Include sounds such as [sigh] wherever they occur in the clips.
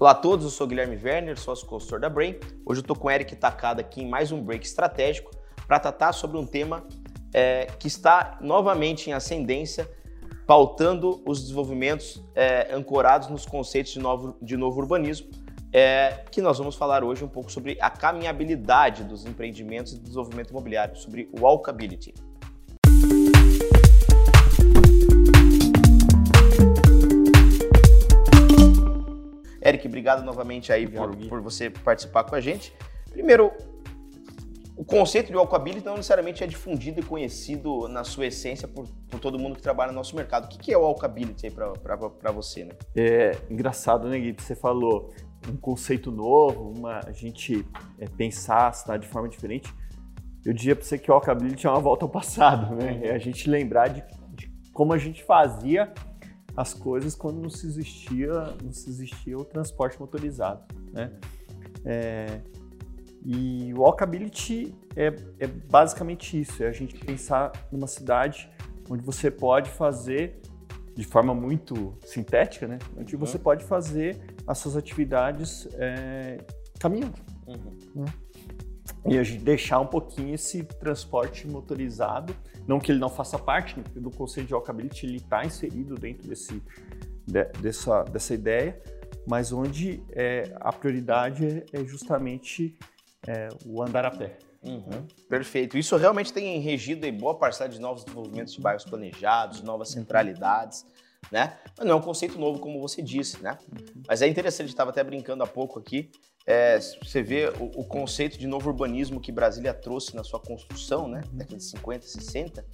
Olá a todos, eu sou Guilherme Werner, sócio consultor da Brain. Hoje eu estou com o Eric Takada aqui em mais um break estratégico para tratar sobre um tema é, que está novamente em ascendência, pautando os desenvolvimentos é, ancorados nos conceitos de novo, de novo urbanismo, é, que nós vamos falar hoje um pouco sobre a caminhabilidade dos empreendimentos e desenvolvimento imobiliário, sobre walkability. Eric, obrigado novamente aí por, por, você participar com a gente. Primeiro, o conceito de walkability não necessariamente é difundido e conhecido na sua essência por, por todo mundo que trabalha no nosso mercado. O que é o walkability aí para você, né? É engraçado, né, Gui? Você falou um conceito novo, uma, a gente é, pensar a cidade de forma diferente. Eu diria para você que o walkability é uma volta ao passado, né? É a gente lembrar de, de como a gente fazia as coisas quando não se existia, não se existia o transporte motorizado, né? É, e o walkability é, é basicamente isso, é a gente pensar numa cidade onde você pode fazer de forma muito sintética, né? Onde uhum. você pode fazer as suas atividades é, caminhando. Uhum. Né? E a gente deixar um pouquinho esse transporte motorizado não que ele não faça parte né, do conceito de walkability, ele está inserido dentro desse, de, dessa, dessa ideia, mas onde é, a prioridade é justamente é, o andar a pé. Uhum. Perfeito. Isso realmente tem regido em boa parcela de novos desenvolvimentos de bairros planejados, novas centralidades, né? Mas não é um conceito novo, como você disse, né? Uhum. Mas é interessante, estava até brincando há pouco aqui, é, você vê o, o, conceito de novo urbanismo que Brasília trouxe na sua construção, né, década de 50, 60,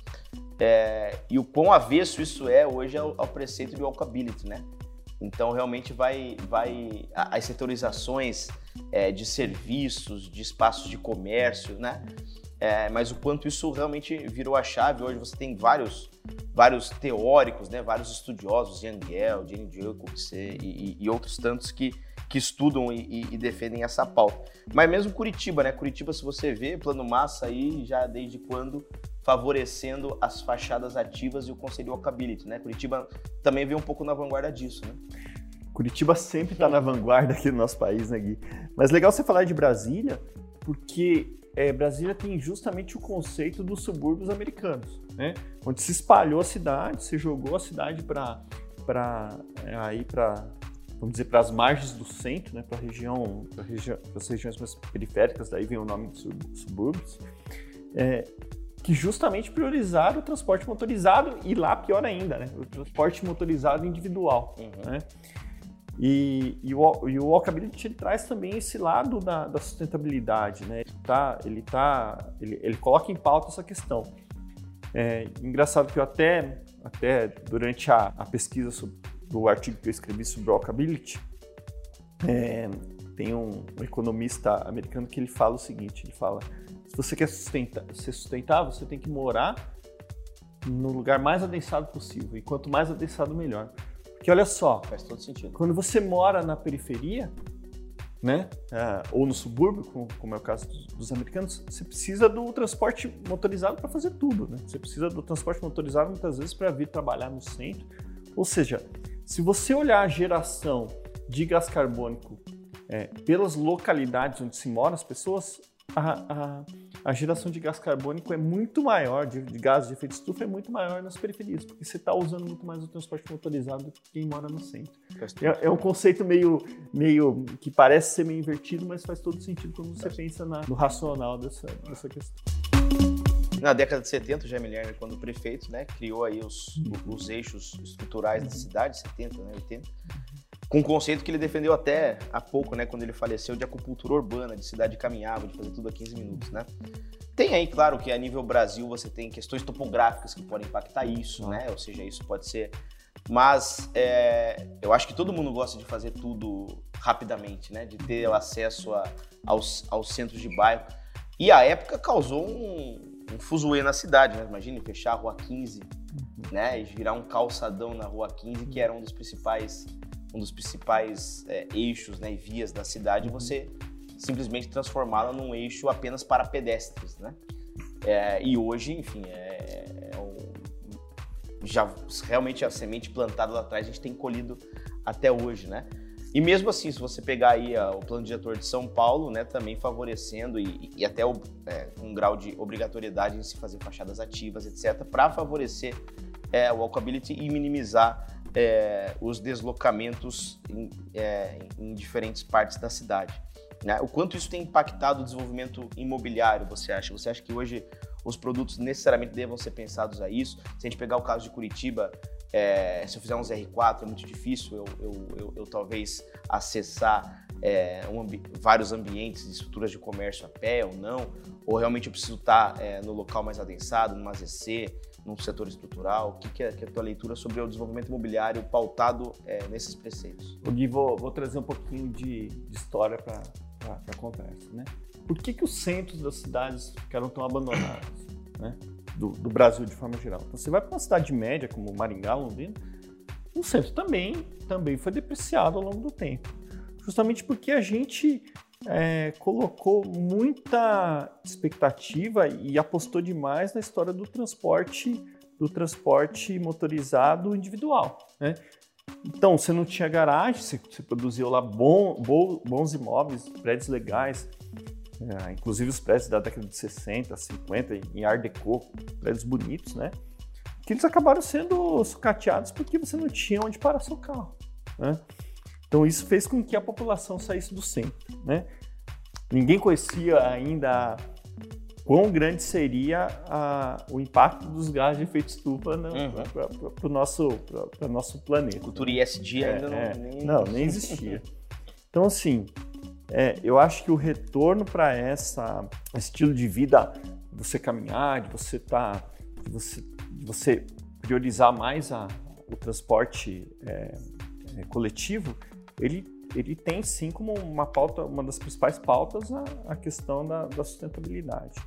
é, e o quão avesso isso é hoje ao, ao preceito de walkability, né? Então, realmente vai, vai as setorizações é, de serviços, de espaços de comércio, né? É, mas o quanto isso realmente virou a chave. Hoje você tem vários, vários teóricos, né? vários estudiosos, Jan Gell, Jane Jacobs e, e, e outros tantos que que estudam e, e, defendem essa pauta. Mas mesmo Curitiba, né? Curitiba, se você vê, plano massa aí já desde quando favorecendo as fachadas ativas e o conselho walkability, né? Curitiba também vem um pouco na vanguarda disso, né? Curitiba sempre está na vanguarda aqui do nosso país, né, Gui? Mas legal você falar de Brasília, porque é, Brasília tem justamente o conceito dos subúrbios americanos, né? Onde se espalhou a cidade, se jogou a cidade para para é, aí para vamos dizer, para as margens do centro, né, para região, para região, as regiões mais periféricas, daí vem o nome de subúrbios, é, que justamente priorizaram o transporte motorizado e lá pior ainda, né, o transporte motorizado individual, uhum. né? E, e, o, e o walkability ele traz também esse lado da, da sustentabilidade, né? Ele, tá, ele, tá, ele, ele coloca em pauta essa questão. É engraçado que eu até, até durante a, a pesquisa sobre, do artigo que eu escrevi sobre walkability, é, tem um, um, economista americano que ele fala o seguinte, ele fala, se você quer sustentar, ser sustentável, você tem que morar no lugar mais adensado possível, e quanto mais adensado, melhor. Porque olha só, faz todo sentido. Quando você mora na periferia, né, uh, ou no subúrbio, como, como, é o caso dos, dos americanos, você precisa do transporte motorizado para fazer tudo, né? Você precisa do transporte motorizado muitas vezes para vir trabalhar no centro. Ou seja, se você olhar a geração de gás carbônico é, pelas localidades onde se moram as pessoas, a, a, a, geração de gás carbônico é muito maior, de, de gás de efeito estufa é muito maior nas periferias, porque você está usando muito mais o transporte motorizado do que quem mora no centro. É, é, um conceito meio, meio que parece ser meio invertido, mas faz todo sentido quando você pensa na, no racional dessa, dessa questão. Na década de 70, o Jaime Lerner, quando prefeito, né, criou aí os, os eixos estruturais da cidade, 70, né, 80, com um conceito que ele defendeu até há pouco, né, quando ele faleceu, de acupuntura urbana, de cidade caminhável, de fazer tudo a 15 minutos, né. Tem aí, claro, que a nível Brasil você tem questões topográficas que podem impactar isso, né, ou seja, isso pode ser... Mas é, eu acho que todo mundo gosta de fazer tudo rapidamente, né, de ter acesso a, aos, aos centros de bairro. E a época causou um, um fuzuê na cidade, né? Imagine fechar a Rua 15, uhum. né? E virar um calçadão na Rua 15, que era um dos principais, um dos principais é, eixos né, e vias da cidade, e você simplesmente transformá-la num eixo apenas para pedestres, né? É, e hoje, enfim, é, é um, já realmente a semente plantada lá atrás a gente tem colhido até hoje, né? E mesmo assim, se você pegar aí o plano diretor de São Paulo, né, também favorecendo e, e até o, é, um grau de obrigatoriedade em se fazer fachadas ativas, etc., para favorecer é, o walkability e minimizar é, os deslocamentos em, é, em, diferentes partes da cidade. Né? O quanto isso tem impactado o desenvolvimento imobiliário, você acha? Você acha que hoje os produtos necessariamente devam ser pensados a isso? Se a gente pegar o caso de Curitiba, é, se eu fizer um R4 é muito difícil eu, eu, eu, eu talvez acessar é, um vários ambientes de estruturas de comércio a pé ou não, ou realmente eu preciso estar é, no local mais adensado, numa ZC, num setor estrutural? O que, que, é, que é a tua leitura sobre o desenvolvimento imobiliário pautado é, nesses preceitos? Gui, vou, vou, trazer um pouquinho de, de história para a conversa. Né? Por que, que os centros das cidades ficaram tão abandonados? Né? Do, do, Brasil de forma geral. Então, você vai para uma cidade média como Maringá, Londrina, o centro também, também foi depreciado ao longo do tempo. Justamente porque a gente é, colocou muita expectativa e apostou demais na história do transporte do transporte motorizado individual. Né? Então, você não tinha garagem, você, você produziu lá bom, bons imóveis, prédios legais, é, inclusive os prédios da década de 60, 50, em Art Deco, prédios bonitos, né? Que eles acabaram sendo sucateados porque você não tinha onde parar seu carro, né? Então isso fez com que a população saísse do centro, né? Ninguém conhecia ainda quão grande seria a, o impacto dos gases de efeito estufa né, uhum. para o nosso, nosso planeta. Cultura ISD é, ainda não, é, nem... não, nem existia. [laughs] Então, assim, é, eu acho que o retorno para essa estilo de vida, de você caminhar, de você tá, de você, de você priorizar mais a, o transporte é, é coletivo, ele, ele tem sim como uma pauta, uma das principais pautas a, a questão da, da, sustentabilidade.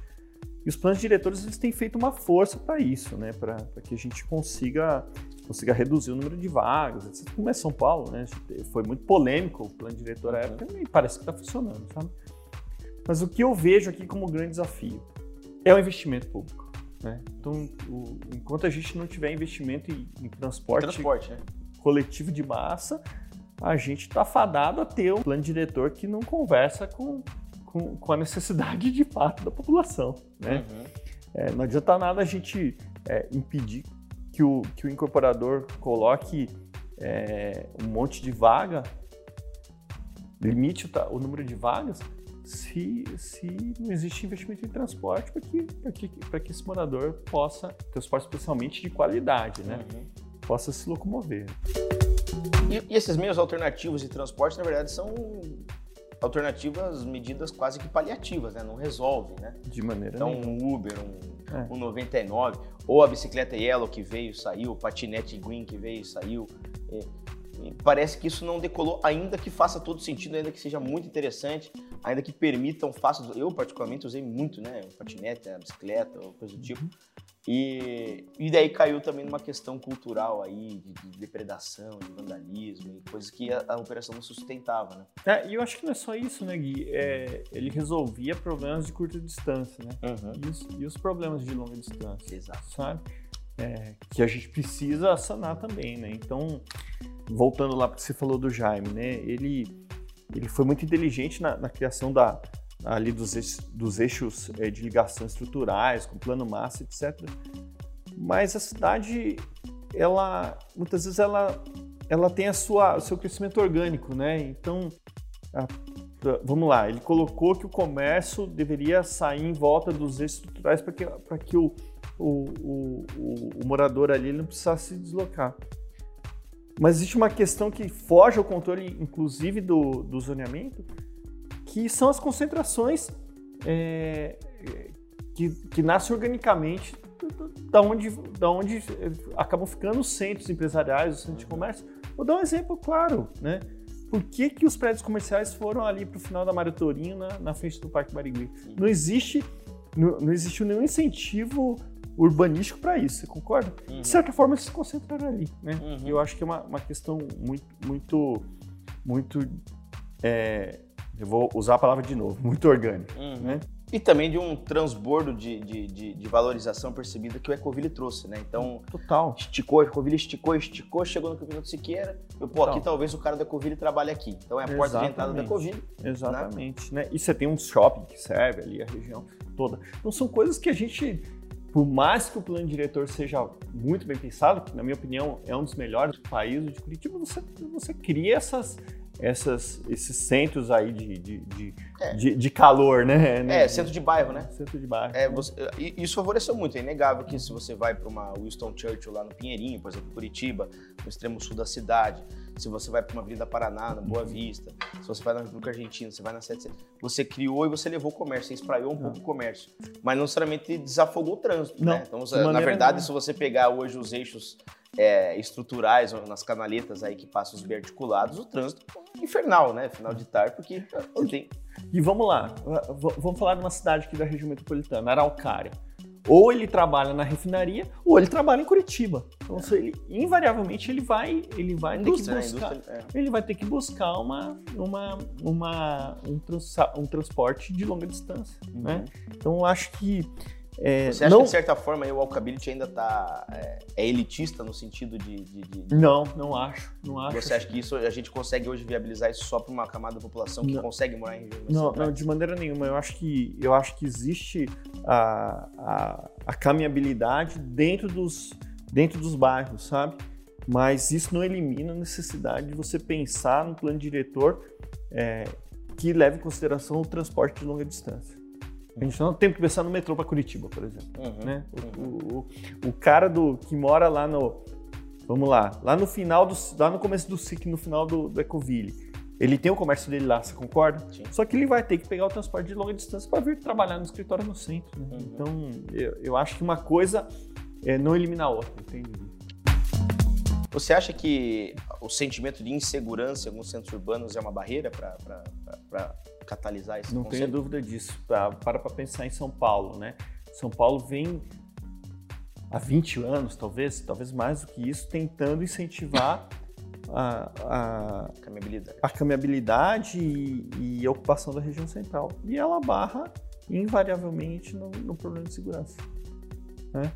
E os planos diretores eles têm feito uma força para isso, né? para que a gente consiga consiga reduzir o número de vagas, etc. Como é São Paulo, né? Foi muito polêmico o plano diretor à época e parece que está funcionando, sabe? Mas o que eu vejo aqui como grande desafio é o investimento público. Né? Então, o, enquanto a gente não tiver investimento em, em transporte, transporte né? coletivo de massa, a gente está fadado a ter um plano diretor que não conversa com, com, com a necessidade de fato da população. Né? Uhum. É, não adianta nada a gente é, impedir que o, que o incorporador coloque é, um monte de vaga, limite o, o, número de vagas, se, se não existe investimento em transporte para que, que, que esse morador possa, transporte especialmente de qualidade, né? Uhum. possa se locomover. E, e esses meios alternativos de transporte, na verdade, são alternativas, medidas quase que paliativas, né? Não resolve, né? De maneira Então, nenhuma. um Uber, um, é. um 99, ou a bicicleta Yellow que veio, saiu, o patinete Green que veio, saiu. É, parece que isso não decolou, ainda que faça todo sentido, ainda que seja muito interessante, ainda que permitam fácil. Eu, particularmente, usei muito, né? O patinete, a bicicleta, coisa do tipo. E, e daí caiu também numa questão cultural aí, de, de depredação, de vandalismo, e coisas que a, a, operação não sustentava, né? É, e eu acho que não é só isso, né, Gui? É, ele resolvia problemas de curta distância, né? Uhum. E, os, e, os, problemas de longa distância. Exato. Sabe? É, que a gente precisa sanar também, né? Então, voltando lá para que você falou do Jaime, né? Ele, ele foi muito inteligente na, na criação da, ali dos eixos, dos eixos é, de ligação estruturais, com plano massa, etc. Mas a cidade, ela muitas vezes ela, ela tem a sua, o seu crescimento orgânico, né? Então, a, vamos lá, ele colocou que o comércio deveria sair em volta dos eixos estruturais para que, que o, o, o, o, morador ali não precisasse se deslocar. Mas existe uma questão que foge ao controle, inclusive, do, do zoneamento, que são as concentrações é, que, que nascem organicamente da onde, da onde acabam ficando os centros empresariais, os centros de comércio. Vou dar um exemplo claro, né? Por que, que os prédios comerciais foram ali para o final da Mário Torinho, na, na, frente do Parque Barigui? Não existe, não, não existiu nenhum incentivo urbanístico para isso, você concorda? Uhum. De certa forma, eles se concentraram ali, né? Uhum. Eu acho que é uma, uma questão muito, muito, muito é, eu vou usar a palavra de novo, muito orgânico. Uhum. Né? E também de um transbordo de, de, de, de valorização percebida que o Ecoville trouxe, né? Então, Total. esticou, Ecoville esticou, esticou, chegou no Campeonato Siqueira. Eu, pô, aqui Total. talvez o cara da Ecoville trabalhe aqui. Então é a porta de entrada da Exatamente. Ecoville. Exatamente, né? E você tem um shopping que serve ali a região toda. Então são coisas que a gente, por mais que o plano diretor seja muito bem pensado, que na minha opinião é um dos melhores do país, de Curitiba, você, você cria essas, essas, esses centros aí de, de, de, É. de, de calor, né? É, centro de bairro, né? Centro de bairro. É, você- isso favoreceu muito. É inegável que se você vai para uma Winston Churchill lá no Pinheirinho, por exemplo, em Curitiba, no extremo sul da cidade, se você vai para uma Avenida Paraná, na Boa Vista, se você vai na República Argentina, você vai na 7 você criou e você levou o comércio, você espraiou um pouco o comércio, mas não necessariamente desafogou o trânsito. Não, né? Então, na verdade, nenhuma. se você pegar hoje os eixos é, estruturais ou nas canaletas aí que passam os biarticulados, o trânsito é infernal, né? Final de tarde, porque você tem E vamos lá, vamos falar de uma cidade aqui da região metropolitana, Araucária. Ou ele trabalha na refinaria, ou ele trabalha em Curitiba. Então, se ele, invariavelmente, ele vai, ele vai ter que né? buscar. É. ele vai ter que buscar uma, uma, uma, um, transa- um transporte de longa distância. Né? Então, eu acho que. É, Você acha não, que, de certa forma, o Alkability ainda tá, é, é elitista no sentido de, de- de- não, não acho. Não acho. Você acha que isso a gente consegue hoje viabilizar isso só para uma camada da população que Não. consegue morar em regiões Não, não, de maneira nenhuma. Eu acho que, eu acho que existe a, a, a caminhabilidade dentro dos, dentro dos bairros, sabe? Mas isso não elimina a necessidade de você pensar no plano diretor é, que leve em consideração o transporte de longa distância. A gente não tem que pensar no metrô para Curitiba, por exemplo. Uhum. né? O, o, o- o cara do, que mora lá no. Vamos lá, lá no final do. Lá no começo do SIC, no final do, do Ecoville. Ele tem o comércio dele lá, você concorda? Sim. Só que ele vai ter que pegar o transporte de longa distância para vir trabalhar no escritório no centro. né? Uhum. Então, eu, eu acho que uma coisa é não elimina a outra, entende? Você acha que o sentimento de insegurança em alguns centros urbanos é uma barreira para catalisar esse Não conceito? tenho dúvida disso. Para para pensar em São Paulo, né? São Paulo vem há 20 anos, talvez, talvez mais do que isso, tentando incentivar a, a, Caminhabilidade. a caminhabilidade e, e a ocupação da região central. E ela barra invariavelmente no, no problema de segurança. né?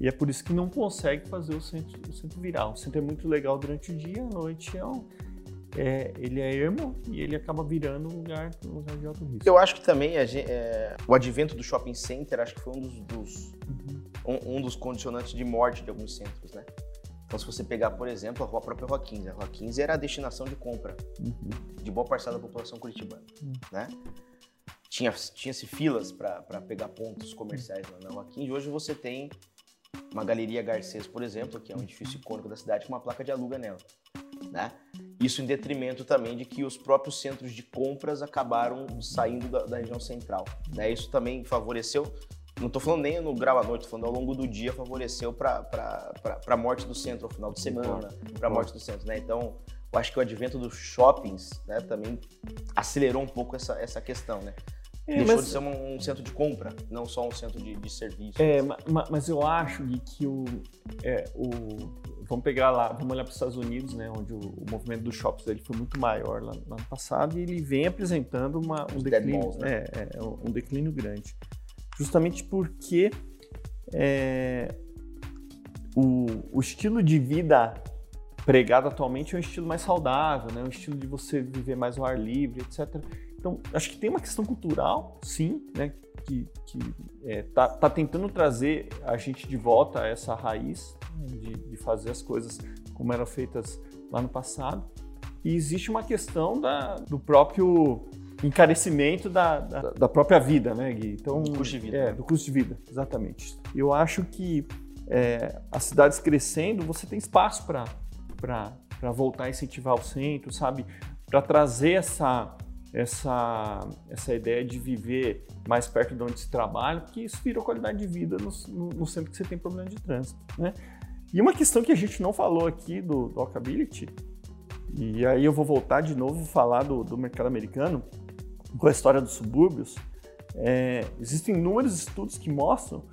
E é por isso que não consegue fazer o centro, o centro virar. O centro é muito legal durante o dia, à noite é um- é, ele é ermo e ele acaba virando um lugar, um lugar de alto risco. Eu acho que também a gen- é, o advento do shopping center acho que foi um dos, dos- um, um dos condicionantes de morte de alguns centros, né? Então, se você pegar, por exemplo, a rua- a própria Rua 15, a Rua 15 era a destinação de compra Uhum. de boa parcela da população curitibana, Hum. né? Tinha, tinha-se filas para pegar pontos comerciais lá na Rua 15. Hoje você tem uma Galeria Garcês, por exemplo, que é um edifício icônico da cidade, com uma placa de aluga nela, né? Isso em detrimento também de que os próprios centros de compras acabaram saindo da, da região central, né? Isso também favoreceu, não estou falando nem no grau à noite, tô falando ao longo do dia, favoreceu para a morte do centro ao final de semana, para a morte do centro, né? Então, eu acho que o advento dos shoppings, né, também acelerou um pouco essa, essa questão, né? É, Deixou mas- de ser um, um centro de compra, não só um centro de, de serviço. É, ma- ma- mas eu acho Gui, que o, é, o. Vamos pegar lá, vamos olhar para os Estados Unidos, né, onde o, o movimento dos shoppings ele foi muito maior lá, lá no passado e ele vem apresentando uma, um declínio, malls, né? é, é, um declínio grande, justamente porque é, o, o estilo de vida pregado atualmente é um estilo mais saudável, né, um estilo de você viver mais ao ar livre, etc. Então, acho que tem uma questão cultural, sim, né, que, que é, tá, tá tentando trazer a gente de volta a essa raiz né, de, de fazer as coisas como eram feitas lá no passado. E existe uma questão da, do próprio encarecimento da, da, da própria vida, né, Gui? Então, Do custo de vida, É, do custo de vida, exatamente. Eu acho que é, as cidades crescendo, você tem espaço para voltar a incentivar o centro, sabe? Para trazer essa, essa, essa ideia de viver mais perto de onde se trabalha, porque isso vira qualidade de vida no, no, no centro que você tem problema de trânsito, né? E uma questão que a gente não falou aqui do, do Walkability, e aí eu vou voltar de novo falar do, do mercado americano, com a história dos subúrbios, é, existem inúmeros estudos que mostram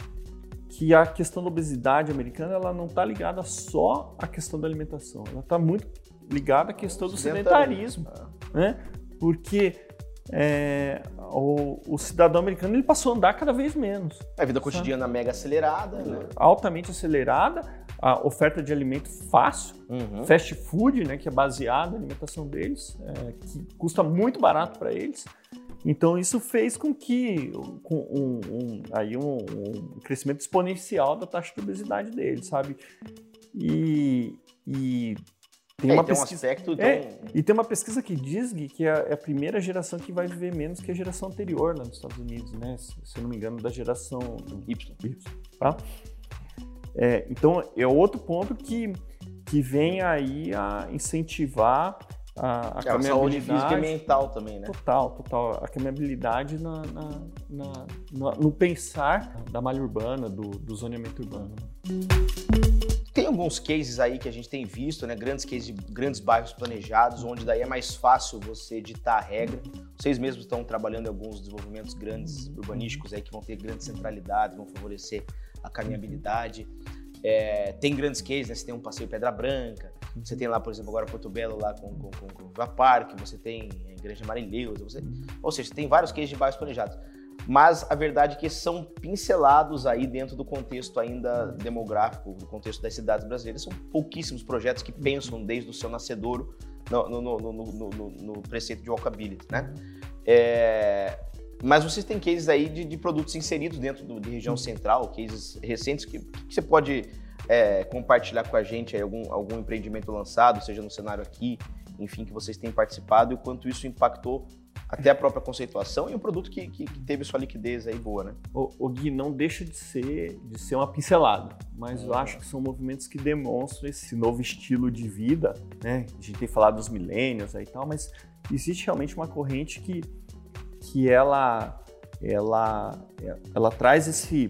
que a questão da obesidade americana ela não está ligada só à questão da alimentação, ela está muito ligada à questão do sedentarismo, né? Porque é, o, o, cidadão americano ele passou a andar cada vez menos. A vida cotidiana mega acelerada, né? Altamente acelerada, a oferta de alimento fácil, uhum. fast food, né, que é baseado na alimentação deles, é, que custa muito barato para eles. Então isso fez com que com um, um, aí um, um, crescimento exponencial da taxa de obesidade deles, sabe? E, e tem é, uma tem pesquisa, um aspecto. É, e tem uma pesquisa que diz que é, é a primeira geração que vai viver menos que a geração anterior nos Estados Unidos, né? Se, se eu não me engano, da geração Y. y tá? É, então é outro ponto que, que vem aí a incentivar a, a é, saúde física e mental também, né? Total, total. A caminhabilidade na, na, na, no, no pensar da malha urbana, do, do zoneamento urbano. Tem alguns cases aí que a gente tem visto, né? Grandes cases de grandes bairros planejados, onde daí é mais fácil você editar a regra. Vocês mesmos estão trabalhando em alguns desenvolvimentos grandes urbanísticos aí que vão ter grandes centralidades, vão favorecer a caminhabilidade. É, tem grandes cases, né? Você tem um passeio Pedra Branca, você tem lá, por exemplo, agora Porto Belo lá com, com, com, com o Parque, você tem a Igreja Marileusa, você... ou seja, tem vários cases de bairros planejados mas a verdade é que são pincelados aí dentro do contexto ainda demográfico, do contexto das cidades brasileiras. São pouquíssimos projetos que pensam desde o seu nascedouro no, no, no, no, preceito de walkability, né? É, mas vocês têm cases aí de, de produtos inseridos dentro do, de região central, cases recentes que, que você pode é, compartilhar com a gente aí, algum, algum empreendimento lançado, seja no cenário aqui, enfim, que vocês têm participado e o quanto isso impactou até a própria conceituação e um produto que, que, que, teve sua liquidez aí boa, né? O, o Gui não deixa de ser, de ser uma pincelada, mas eu acho que são movimentos que demonstram esse novo estilo de vida, né? A gente tem falado dos milênios aí e tal, mas existe realmente uma corrente que, que ela, ela, ela traz esse,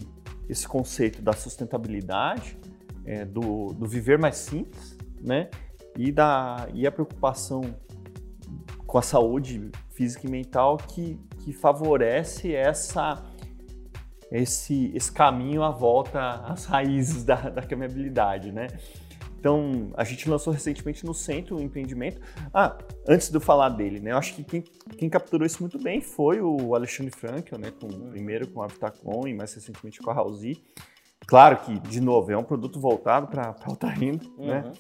esse conceito da sustentabilidade, é, do, do viver mais simples, né? E, da, e a preocupação com a saúde física e mental que, que favorece essa, esse, esse caminho à volta às [laughs] raízes da, da caminhabilidade, né? Então, a gente lançou recentemente no Centro o empreendimento. Ah, antes de eu falar dele, né? Eu acho que quem, quem capturou isso muito bem foi o Alexandre Frankel, né? Com, primeiro com a Vitacom e mais recentemente com a Halsey. Claro que, de novo, é um produto voltado para alta renda, né? uhum. né?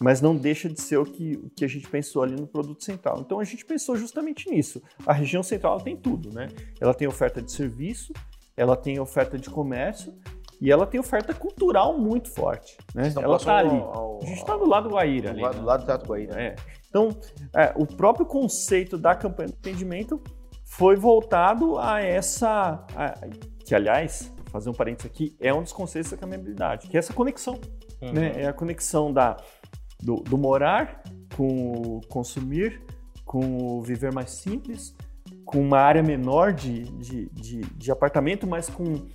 Mas não deixa de ser o que, o que a gente pensou ali no produto central. Então a gente pensou justamente nisso. A região central tem tudo, né? Ela tem oferta de serviço, ela tem oferta de comércio e ela tem oferta cultural muito forte. Né? Ela está ali. Ao, a gente está do lado do Guaíra. Do, ali, do né? lado do Teatro Guaíra. É. Então, é, o próprio conceito da campanha de atendimento foi voltado a essa. A, que, aliás, fazer um parênteses aqui, é um dos conceitos da caminhabilidade, que é essa conexão. Uhum. Né? É a conexão da do, do morar com o consumir, com o viver mais simples, com uma área menor de, de, de, de apartamento, mas com,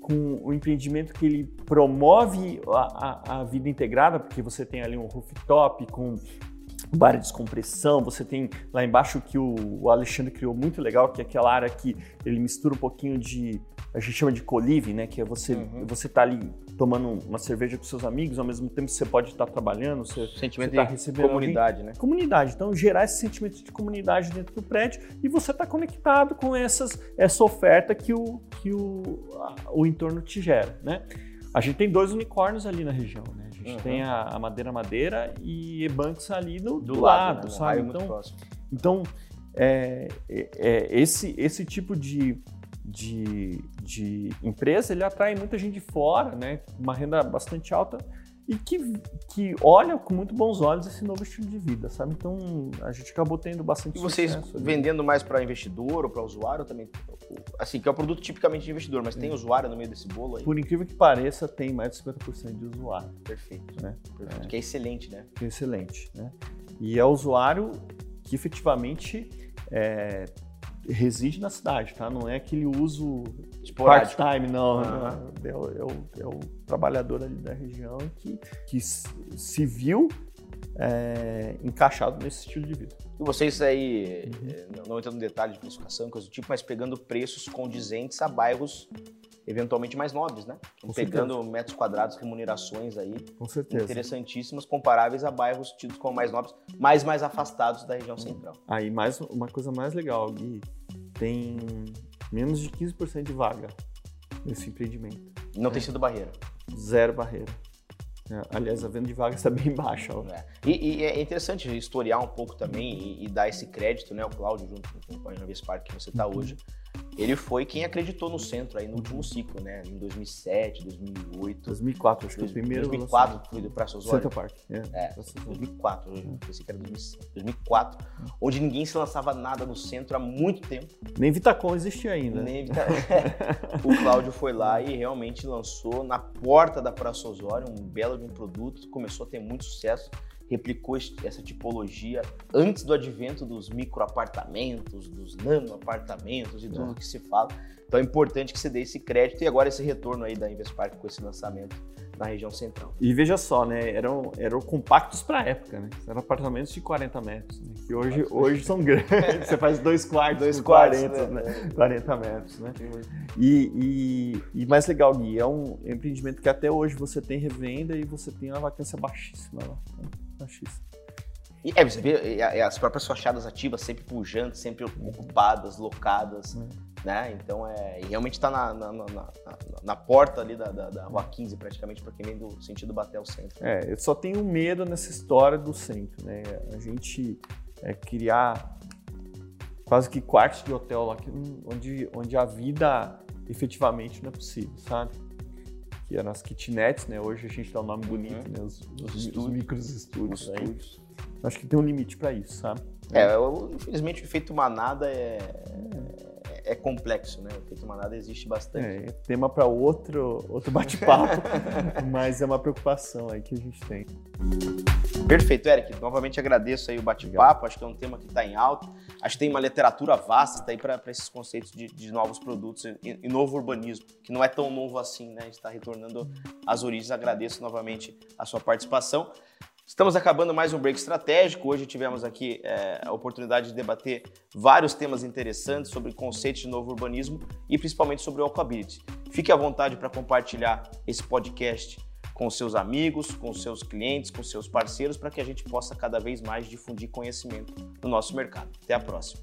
com o empreendimento que ele promove a, a, a, vida integrada, porque você tem ali um rooftop com bar de descompressão, você tem lá embaixo que o, o Alexandre criou muito legal, que é aquela área que ele mistura um pouquinho de a gente chama de co-living, né? Que é você uhum. você tá ali tomando uma cerveja com seus amigos, ao mesmo tempo você pode estar trabalhando, você, sentimento você tá recebendo comunidade, alguém. né? Comunidade. Então gerar esse sentimento de comunidade dentro do prédio e você está conectado com essas essa oferta que o que o, o entorno te gera, né? A gente tem dois unicórnios ali na região, né? A gente uhum. tem a, a, Madeira Madeira e Ebanks ali do, do, do lado, lado né? sabe? Então, então é, é, é, esse, esse tipo de de, de empresa, ele atrai muita gente de fora, né? Uma renda bastante alta e que, que olha com muito bons olhos esse novo estilo de vida, sabe? Então a gente acabou tendo bastante E vocês vendendo mais para investidor ou para usuário também? Assim, que é um produto tipicamente de investidor, mas tem usuário no meio desse bolo aí? Por incrível que pareça, tem mais de 50% de usuário. Perfeito. Né? Perfeito. É. Que é excelente, né? Que é excelente, né? E é usuário que efetivamente é, reside na cidade, tá? Não é aquele uso part-time, não. Ah. É, o, é, o, é, o, trabalhador ali da região que, que se viu é, encaixado nesse estilo de vida. E vocês aí, uhum. não entrando no detalhe de precificação, coisa do tipo, mas pegando preços condizentes a bairros eventualmente mais nobres, né? Com pegando certeza. metros quadrados, remunerações aí Com certeza. interessantíssimas, comparáveis a bairros tidos como mais nobres, mas mais afastados da região central. Aí mais uma coisa mais legal, Gui, tem menos de 15% de vaga nesse empreendimento. Não é. tem sido barreira? Zero barreira. É, aliás, a venda de vagas está [laughs] bem baixa. É. E, e, é interessante historiar um pouco também e, e, dar esse crédito, né? O Cláudio, junto com o companheiro Vespar que você está uhum. hoje, ele foi quem acreditou no centro aí no último ciclo, né? Em 2007, 2008. 2004, acho que foi o primeiro. 2004 foi do Praça Osório. Central Park. É, é 2004, eu pensei que era 2004, onde ninguém se lançava nada no centro há muito tempo. Nem Vitacom existia ainda. Nem Vitacom. [laughs] o Cláudio foi lá e realmente lançou na porta da Praça Osório um belo de um produto, começou a ter muito sucesso replicou essa tipologia antes do advento dos microapartamentos, dos nano-apartamentos e tudo é. que se fala. Então é importante que você dê esse crédito e agora esse retorno aí da Investpark com esse lançamento na região central. E veja só, né, eram, eram compactos para a época, né? Eram apartamentos de 40 metros, né? que hoje, hoje são grandes. [laughs] [laughs] Você faz dois quartos, dois quartos 40, né? né? 40 metros, né? E, e, e, mais legal, Gui, é um empreendimento que até hoje você tem revenda e você tem uma vacância baixíssima lá. Né? Baixíssima. E, é, você vê as próprias fachadas ativas sempre pujantes, sempre ocupadas, locadas. É né? Então é realmente está na, na, na, na, porta ali da, da, da Rua 15, praticamente, para quem vem do sentido bater ao centro. É, eu só tenho medo nessa história do centro, né? A gente é, criar quase que quartos de hotel lá, onde, onde a vida efetivamente não é possível, sabe? Que é nas kitnets, né? Hoje a gente dá um nome bonito, uhum. né? Os, os, os, os micros estúdios. Os estúdios. Acho que tem um limite para isso, sabe? É, infelizmente o efeito manada é, é complexo, né? O efeito manada existe bastante. É, tema para outro, outro bate-papo, [laughs] mas é uma preocupação aí que a gente tem. Perfeito, Eric. Novamente agradeço aí o bate-papo. Acho que é um tema que está em alta. Acho que tem uma literatura vasta tá aí para esses conceitos de, de, novos produtos e, e, novo urbanismo, que não é tão novo assim, né? Está retornando às origens. Agradeço novamente a sua participação. Estamos acabando mais um break estratégico. Hoje tivemos aqui é, a oportunidade de debater vários temas interessantes sobre conceitos de novo urbanismo e principalmente sobre o Aquability. Fique à vontade para compartilhar esse podcast com seus amigos, com seus clientes, com seus parceiros, para que a gente possa cada vez mais difundir conhecimento no nosso mercado. Até a próxima.